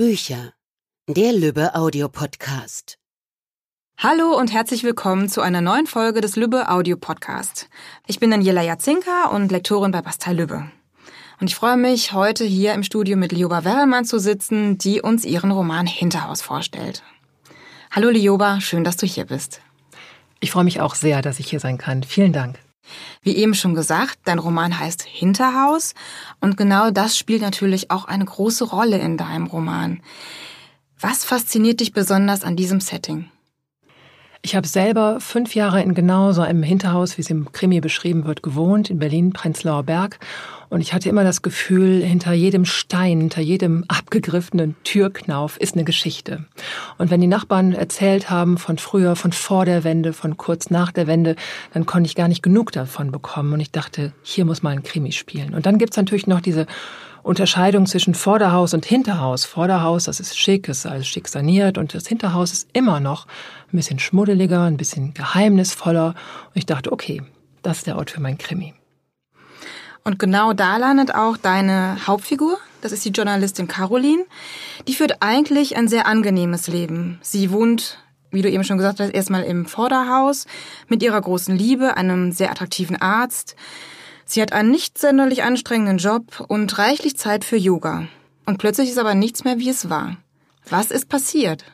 Bücher. Der Lübbe Audio Podcast. Hallo und herzlich willkommen zu einer neuen Folge des Lübbe Audio Podcast. Ich bin Daniela Jatzinka und Lektorin bei Bastei Lübbe. Und ich freue mich, heute hier im Studio mit Lioba Werrelmann zu sitzen, die uns ihren Roman Hinterhaus vorstellt. Hallo Lioba, schön, dass du hier bist. Ich freue mich auch sehr, dass ich hier sein kann. Vielen Dank. Wie eben schon gesagt, dein Roman heißt Hinterhaus und genau das spielt natürlich auch eine große Rolle in deinem Roman. Was fasziniert dich besonders an diesem Setting? Ich habe selber fünf Jahre in genau so einem Hinterhaus, wie es im Krimi beschrieben wird, gewohnt, in Berlin, Prenzlauer Berg. Und ich hatte immer das Gefühl, hinter jedem Stein, hinter jedem abgegriffenen Türknauf ist eine Geschichte. Und wenn die Nachbarn erzählt haben von früher, von vor der Wende, von kurz nach der Wende, dann konnte ich gar nicht genug davon bekommen. Und ich dachte, hier muss mal ein Krimi spielen. Und dann gibt's natürlich noch diese Unterscheidung zwischen Vorderhaus und Hinterhaus. Vorderhaus, das ist schick, ist alles schick saniert und das Hinterhaus ist immer noch ein bisschen schmuddeliger, ein bisschen geheimnisvoller. Und ich dachte, okay, das ist der Ort für mein Krimi. Und genau da landet auch deine Hauptfigur. Das ist die Journalistin Caroline. Die führt eigentlich ein sehr angenehmes Leben. Sie wohnt, wie du eben schon gesagt hast, erstmal im Vorderhaus mit ihrer großen Liebe, einem sehr attraktiven Arzt. Sie hat einen nicht sonderlich anstrengenden Job und reichlich Zeit für Yoga. Und plötzlich ist aber nichts mehr, wie es war. Was ist passiert?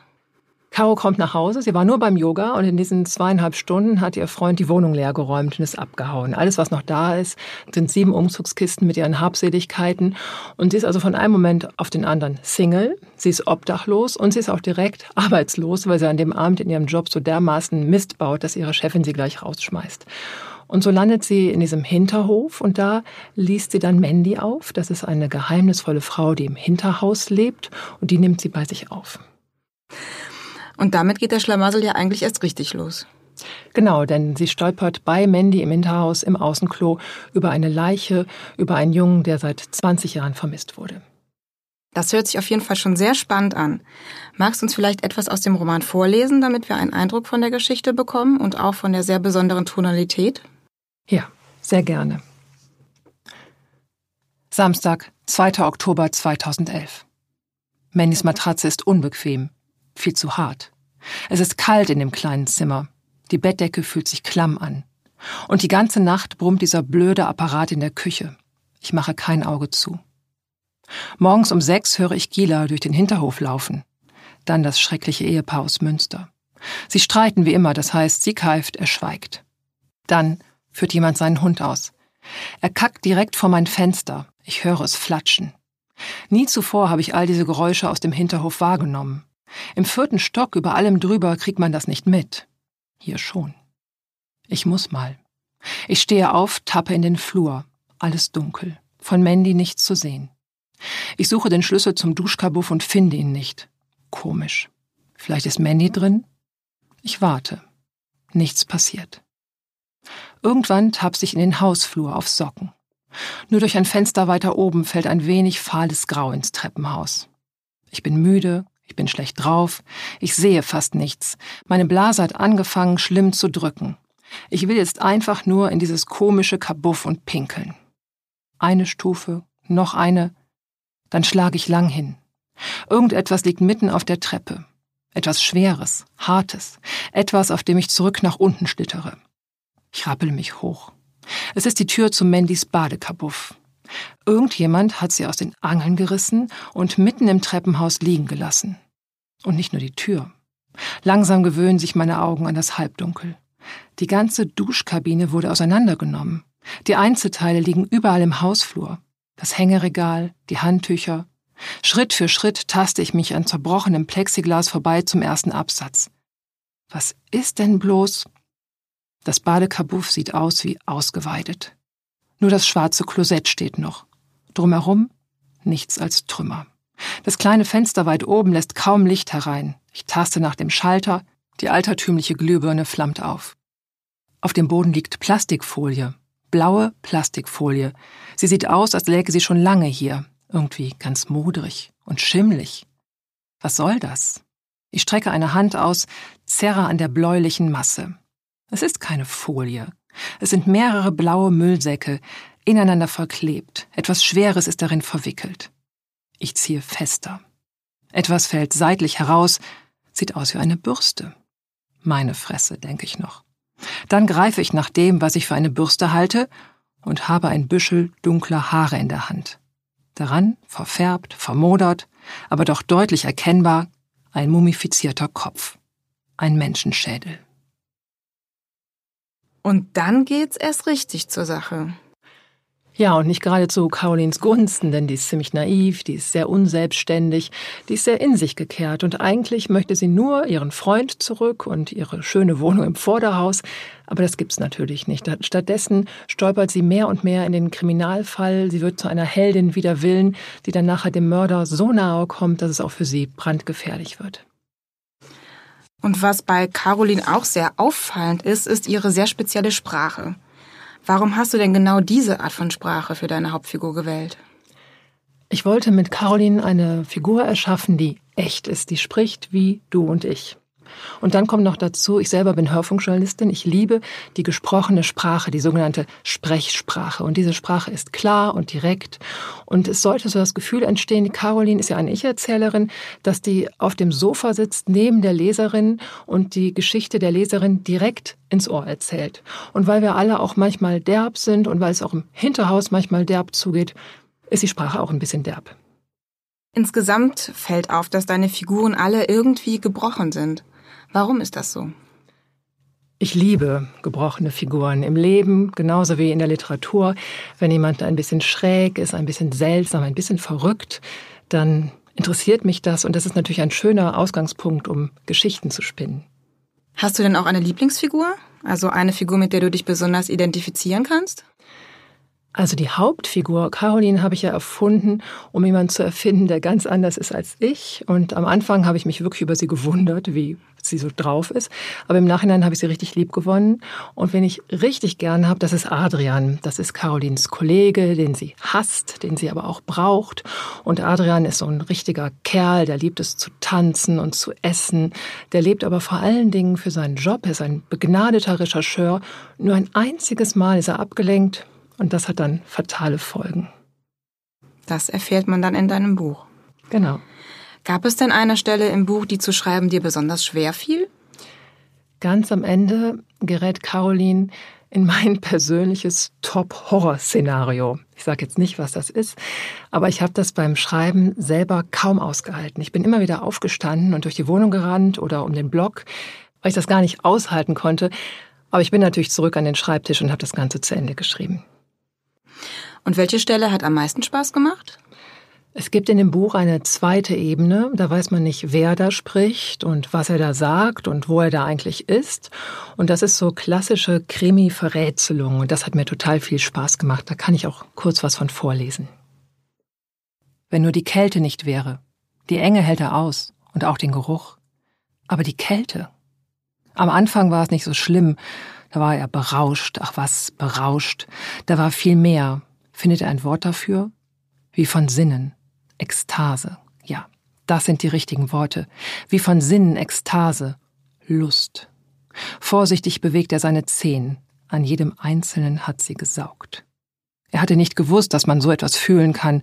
Caro kommt nach Hause, sie war nur beim Yoga und in diesen zweieinhalb Stunden hat ihr Freund die Wohnung leer geräumt und ist abgehauen. Alles, was noch da ist, sind sieben Umzugskisten mit ihren Habseligkeiten und sie ist also von einem Moment auf den anderen Single, sie ist obdachlos und sie ist auch direkt arbeitslos, weil sie an dem Abend in ihrem Job so dermaßen Mist baut, dass ihre Chefin sie gleich rausschmeißt. Und so landet sie in diesem Hinterhof und da liest sie dann Mandy auf. Das ist eine geheimnisvolle Frau, die im Hinterhaus lebt und die nimmt sie bei sich auf. Und damit geht der Schlamassel ja eigentlich erst richtig los. Genau, denn sie stolpert bei Mandy im Hinterhaus im Außenklo über eine Leiche, über einen Jungen, der seit 20 Jahren vermisst wurde. Das hört sich auf jeden Fall schon sehr spannend an. Magst du uns vielleicht etwas aus dem Roman vorlesen, damit wir einen Eindruck von der Geschichte bekommen und auch von der sehr besonderen Tonalität? Ja, sehr gerne. Samstag, 2. Oktober 2011. Mannys Matratze ist unbequem, viel zu hart. Es ist kalt in dem kleinen Zimmer. Die Bettdecke fühlt sich klamm an. Und die ganze Nacht brummt dieser blöde Apparat in der Küche. Ich mache kein Auge zu. Morgens um sechs höre ich Gila durch den Hinterhof laufen. Dann das schreckliche Ehepaar aus Münster. Sie streiten wie immer, das heißt, sie keift, er schweigt. Dann führt jemand seinen Hund aus. Er kackt direkt vor mein Fenster. Ich höre es flatschen. Nie zuvor habe ich all diese Geräusche aus dem Hinterhof wahrgenommen. Im vierten Stock über allem drüber kriegt man das nicht mit. Hier schon. Ich muss mal. Ich stehe auf, tappe in den Flur. Alles dunkel. Von Mandy nichts zu sehen. Ich suche den Schlüssel zum Duschkabuff und finde ihn nicht. Komisch. Vielleicht ist Mandy drin? Ich warte. Nichts passiert. Irgendwann tapse ich in den Hausflur auf Socken. Nur durch ein Fenster weiter oben fällt ein wenig fahles Grau ins Treppenhaus. Ich bin müde, ich bin schlecht drauf, ich sehe fast nichts. Meine Blase hat angefangen, schlimm zu drücken. Ich will jetzt einfach nur in dieses komische Kabuff und pinkeln. Eine Stufe, noch eine, dann schlage ich lang hin. Irgendetwas liegt mitten auf der Treppe. Etwas Schweres, Hartes, etwas, auf dem ich zurück nach unten schlittere. Ich rappel mich hoch. Es ist die Tür zu Mandys Badekabuff. Irgendjemand hat sie aus den Angeln gerissen und mitten im Treppenhaus liegen gelassen. Und nicht nur die Tür. Langsam gewöhnen sich meine Augen an das Halbdunkel. Die ganze Duschkabine wurde auseinandergenommen. Die Einzelteile liegen überall im Hausflur. Das Hängeregal, die Handtücher. Schritt für Schritt taste ich mich an zerbrochenem Plexiglas vorbei zum ersten Absatz. Was ist denn bloß? Das Badekabuff sieht aus wie ausgeweidet. Nur das schwarze Klosett steht noch. Drumherum nichts als Trümmer. Das kleine Fenster weit oben lässt kaum Licht herein. Ich taste nach dem Schalter, die altertümliche Glühbirne flammt auf. Auf dem Boden liegt Plastikfolie. Blaue Plastikfolie. Sie sieht aus, als läge sie schon lange hier. Irgendwie ganz modrig und schimmlig. Was soll das? Ich strecke eine Hand aus, zerre an der bläulichen Masse. Es ist keine Folie. Es sind mehrere blaue Müllsäcke, ineinander verklebt. Etwas Schweres ist darin verwickelt. Ich ziehe fester. Etwas fällt seitlich heraus, sieht aus wie eine Bürste. Meine Fresse, denke ich noch. Dann greife ich nach dem, was ich für eine Bürste halte, und habe ein Büschel dunkler Haare in der Hand. Daran, verfärbt, vermodert, aber doch deutlich erkennbar, ein mumifizierter Kopf. Ein Menschenschädel. Und dann geht's erst richtig zur Sache. Ja, und nicht gerade zu Carolins Gunsten, denn die ist ziemlich naiv, die ist sehr unselbstständig, die ist sehr in sich gekehrt und eigentlich möchte sie nur ihren Freund zurück und ihre schöne Wohnung im Vorderhaus, aber das gibt's natürlich nicht. Stattdessen stolpert sie mehr und mehr in den Kriminalfall, sie wird zu einer Heldin wider Willen, die dann nachher dem Mörder so nahe kommt, dass es auch für sie brandgefährlich wird. Und was bei Caroline auch sehr auffallend ist, ist ihre sehr spezielle Sprache. Warum hast du denn genau diese Art von Sprache für deine Hauptfigur gewählt? Ich wollte mit Caroline eine Figur erschaffen, die echt ist, die spricht wie du und ich. Und dann kommt noch dazu, ich selber bin Hörfunkjournalistin. Ich liebe die gesprochene Sprache, die sogenannte Sprechsprache. Und diese Sprache ist klar und direkt. Und es sollte so das Gefühl entstehen, die Caroline ist ja eine Ich-Erzählerin, dass die auf dem Sofa sitzt neben der Leserin und die Geschichte der Leserin direkt ins Ohr erzählt. Und weil wir alle auch manchmal derb sind und weil es auch im Hinterhaus manchmal derb zugeht, ist die Sprache auch ein bisschen derb. Insgesamt fällt auf, dass deine Figuren alle irgendwie gebrochen sind. Warum ist das so? Ich liebe gebrochene Figuren im Leben, genauso wie in der Literatur. Wenn jemand ein bisschen schräg ist, ein bisschen seltsam, ein bisschen verrückt, dann interessiert mich das und das ist natürlich ein schöner Ausgangspunkt, um Geschichten zu spinnen. Hast du denn auch eine Lieblingsfigur? Also eine Figur, mit der du dich besonders identifizieren kannst? Also die Hauptfigur Caroline habe ich ja erfunden, um jemanden zu erfinden, der ganz anders ist als ich. Und am Anfang habe ich mich wirklich über sie gewundert, wie sie so drauf ist. Aber im Nachhinein habe ich sie richtig lieb gewonnen. Und wen ich richtig gern habe, das ist Adrian. Das ist Carolins Kollege, den sie hasst, den sie aber auch braucht. Und Adrian ist so ein richtiger Kerl, der liebt es zu tanzen und zu essen. Der lebt aber vor allen Dingen für seinen Job. Er ist ein begnadeter Rechercheur. Nur ein einziges Mal ist er abgelenkt und das hat dann fatale Folgen. Das erfährt man dann in deinem Buch. Genau. Gab es denn eine Stelle im Buch, die zu schreiben dir besonders schwer fiel? Ganz am Ende gerät Caroline in mein persönliches Top-Horror-Szenario. Ich sage jetzt nicht, was das ist, aber ich habe das beim Schreiben selber kaum ausgehalten. Ich bin immer wieder aufgestanden und durch die Wohnung gerannt oder um den Block, weil ich das gar nicht aushalten konnte. Aber ich bin natürlich zurück an den Schreibtisch und habe das Ganze zu Ende geschrieben. Und welche Stelle hat am meisten Spaß gemacht? Es gibt in dem Buch eine zweite Ebene, da weiß man nicht, wer da spricht und was er da sagt und wo er da eigentlich ist. Und das ist so klassische Krimi-Verrätselung und das hat mir total viel Spaß gemacht. Da kann ich auch kurz was von vorlesen. Wenn nur die Kälte nicht wäre. Die Enge hält er aus und auch den Geruch. Aber die Kälte. Am Anfang war es nicht so schlimm. Da war er berauscht. Ach was, berauscht. Da war viel mehr. Findet er ein Wort dafür? Wie von Sinnen. Ekstase. Ja, das sind die richtigen Worte. Wie von Sinnen Ekstase. Lust. Vorsichtig bewegt er seine Zehen. An jedem einzelnen hat sie gesaugt. Er hatte nicht gewusst, dass man so etwas fühlen kann.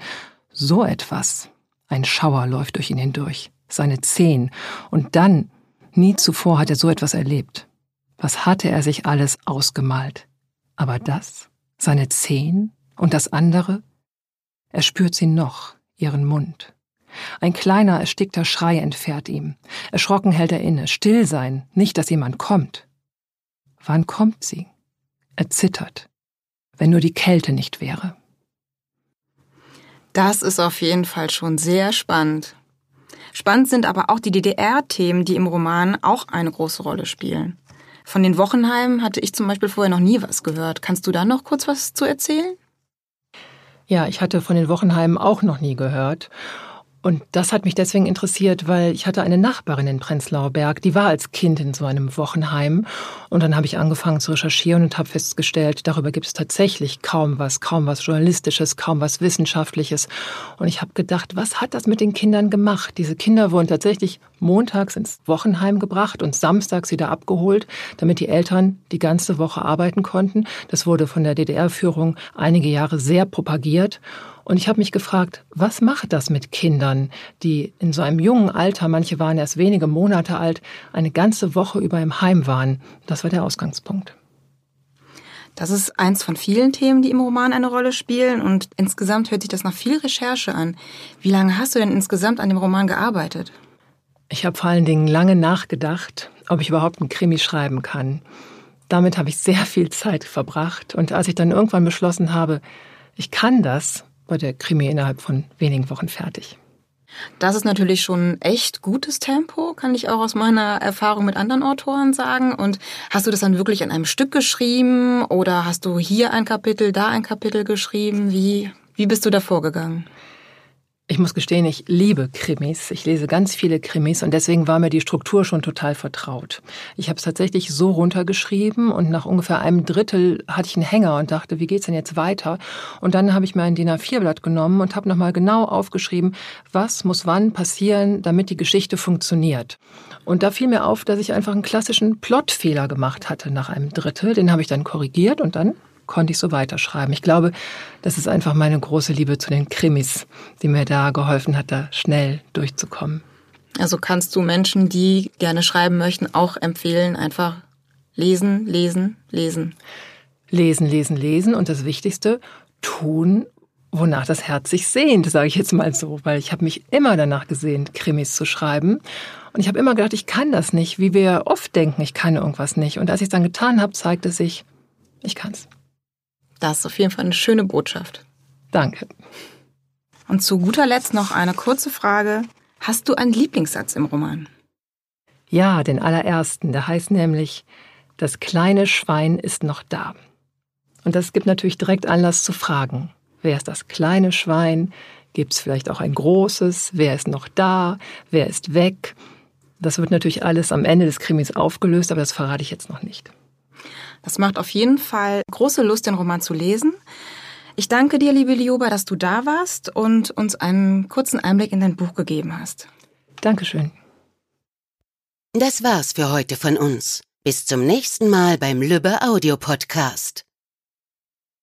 So etwas. Ein Schauer läuft durch ihn hindurch. Seine Zehen. Und dann, nie zuvor hat er so etwas erlebt. Was hatte er sich alles ausgemalt? Aber das? Seine Zehen? Und das andere? Er spürt sie noch, ihren Mund. Ein kleiner, erstickter Schrei entfährt ihm. Erschrocken hält er inne. Still sein, nicht, dass jemand kommt. Wann kommt sie? Er zittert. Wenn nur die Kälte nicht wäre. Das ist auf jeden Fall schon sehr spannend. Spannend sind aber auch die DDR-Themen, die im Roman auch eine große Rolle spielen. Von den Wochenheimen hatte ich zum Beispiel vorher noch nie was gehört. Kannst du da noch kurz was zu erzählen? Ja, ich hatte von den Wochenheimen auch noch nie gehört. Und das hat mich deswegen interessiert, weil ich hatte eine Nachbarin in Prenzlauer Berg, die war als Kind in so einem Wochenheim. Und dann habe ich angefangen zu recherchieren und habe festgestellt, darüber gibt es tatsächlich kaum was, kaum was Journalistisches, kaum was Wissenschaftliches. Und ich habe gedacht, was hat das mit den Kindern gemacht? Diese Kinder wurden tatsächlich montags ins Wochenheim gebracht und samstags wieder abgeholt, damit die Eltern die ganze Woche arbeiten konnten. Das wurde von der DDR-Führung einige Jahre sehr propagiert. Und ich habe mich gefragt, was macht das mit Kindern, die in so einem jungen Alter, manche waren erst wenige Monate alt, eine ganze Woche über im Heim waren? Das war der Ausgangspunkt. Das ist eins von vielen Themen, die im Roman eine Rolle spielen und insgesamt hört sich das nach viel Recherche an. Wie lange hast du denn insgesamt an dem Roman gearbeitet? Ich habe vor allen Dingen lange nachgedacht, ob ich überhaupt einen Krimi schreiben kann. Damit habe ich sehr viel Zeit verbracht und als ich dann irgendwann beschlossen habe, ich kann das, war der Krimi innerhalb von wenigen Wochen fertig. Das ist natürlich schon echt gutes Tempo, kann ich auch aus meiner Erfahrung mit anderen Autoren sagen. Und hast du das dann wirklich an einem Stück geschrieben oder hast du hier ein Kapitel, da ein Kapitel geschrieben? Wie, wie bist du da vorgegangen? Ich muss gestehen, ich liebe Krimis. Ich lese ganz viele Krimis und deswegen war mir die Struktur schon total vertraut. Ich habe es tatsächlich so runtergeschrieben und nach ungefähr einem Drittel hatte ich einen Hänger und dachte, wie geht's denn jetzt weiter? Und dann habe ich mir ein DIN A4-Blatt genommen und habe nochmal genau aufgeschrieben, was muss wann passieren, damit die Geschichte funktioniert. Und da fiel mir auf, dass ich einfach einen klassischen Plotfehler gemacht hatte nach einem Drittel. Den habe ich dann korrigiert und dann konnte ich so weiterschreiben. Ich glaube, das ist einfach meine große Liebe zu den Krimis, die mir da geholfen hat, da schnell durchzukommen. Also kannst du Menschen, die gerne schreiben möchten, auch empfehlen, einfach lesen, lesen, lesen. Lesen, lesen, lesen und das Wichtigste, tun, wonach das Herz sich sehnt, sage ich jetzt mal so, weil ich habe mich immer danach gesehnt, Krimis zu schreiben. Und ich habe immer gedacht, ich kann das nicht, wie wir oft denken, ich kann irgendwas nicht. Und als ich es dann getan habe, zeigte sich, ich kann's. Das ist auf jeden Fall eine schöne Botschaft. Danke. Und zu guter Letzt noch eine kurze Frage. Hast du einen Lieblingssatz im Roman? Ja, den allerersten. Der heißt nämlich, das kleine Schwein ist noch da. Und das gibt natürlich direkt Anlass zu fragen. Wer ist das kleine Schwein? Gibt es vielleicht auch ein großes? Wer ist noch da? Wer ist weg? Das wird natürlich alles am Ende des Krimis aufgelöst, aber das verrate ich jetzt noch nicht. Das macht auf jeden Fall große Lust, den Roman zu lesen. Ich danke dir, liebe Lioba, dass du da warst und uns einen kurzen Einblick in dein Buch gegeben hast. Dankeschön. Das war's für heute von uns. Bis zum nächsten Mal beim Lübbe Audio Podcast.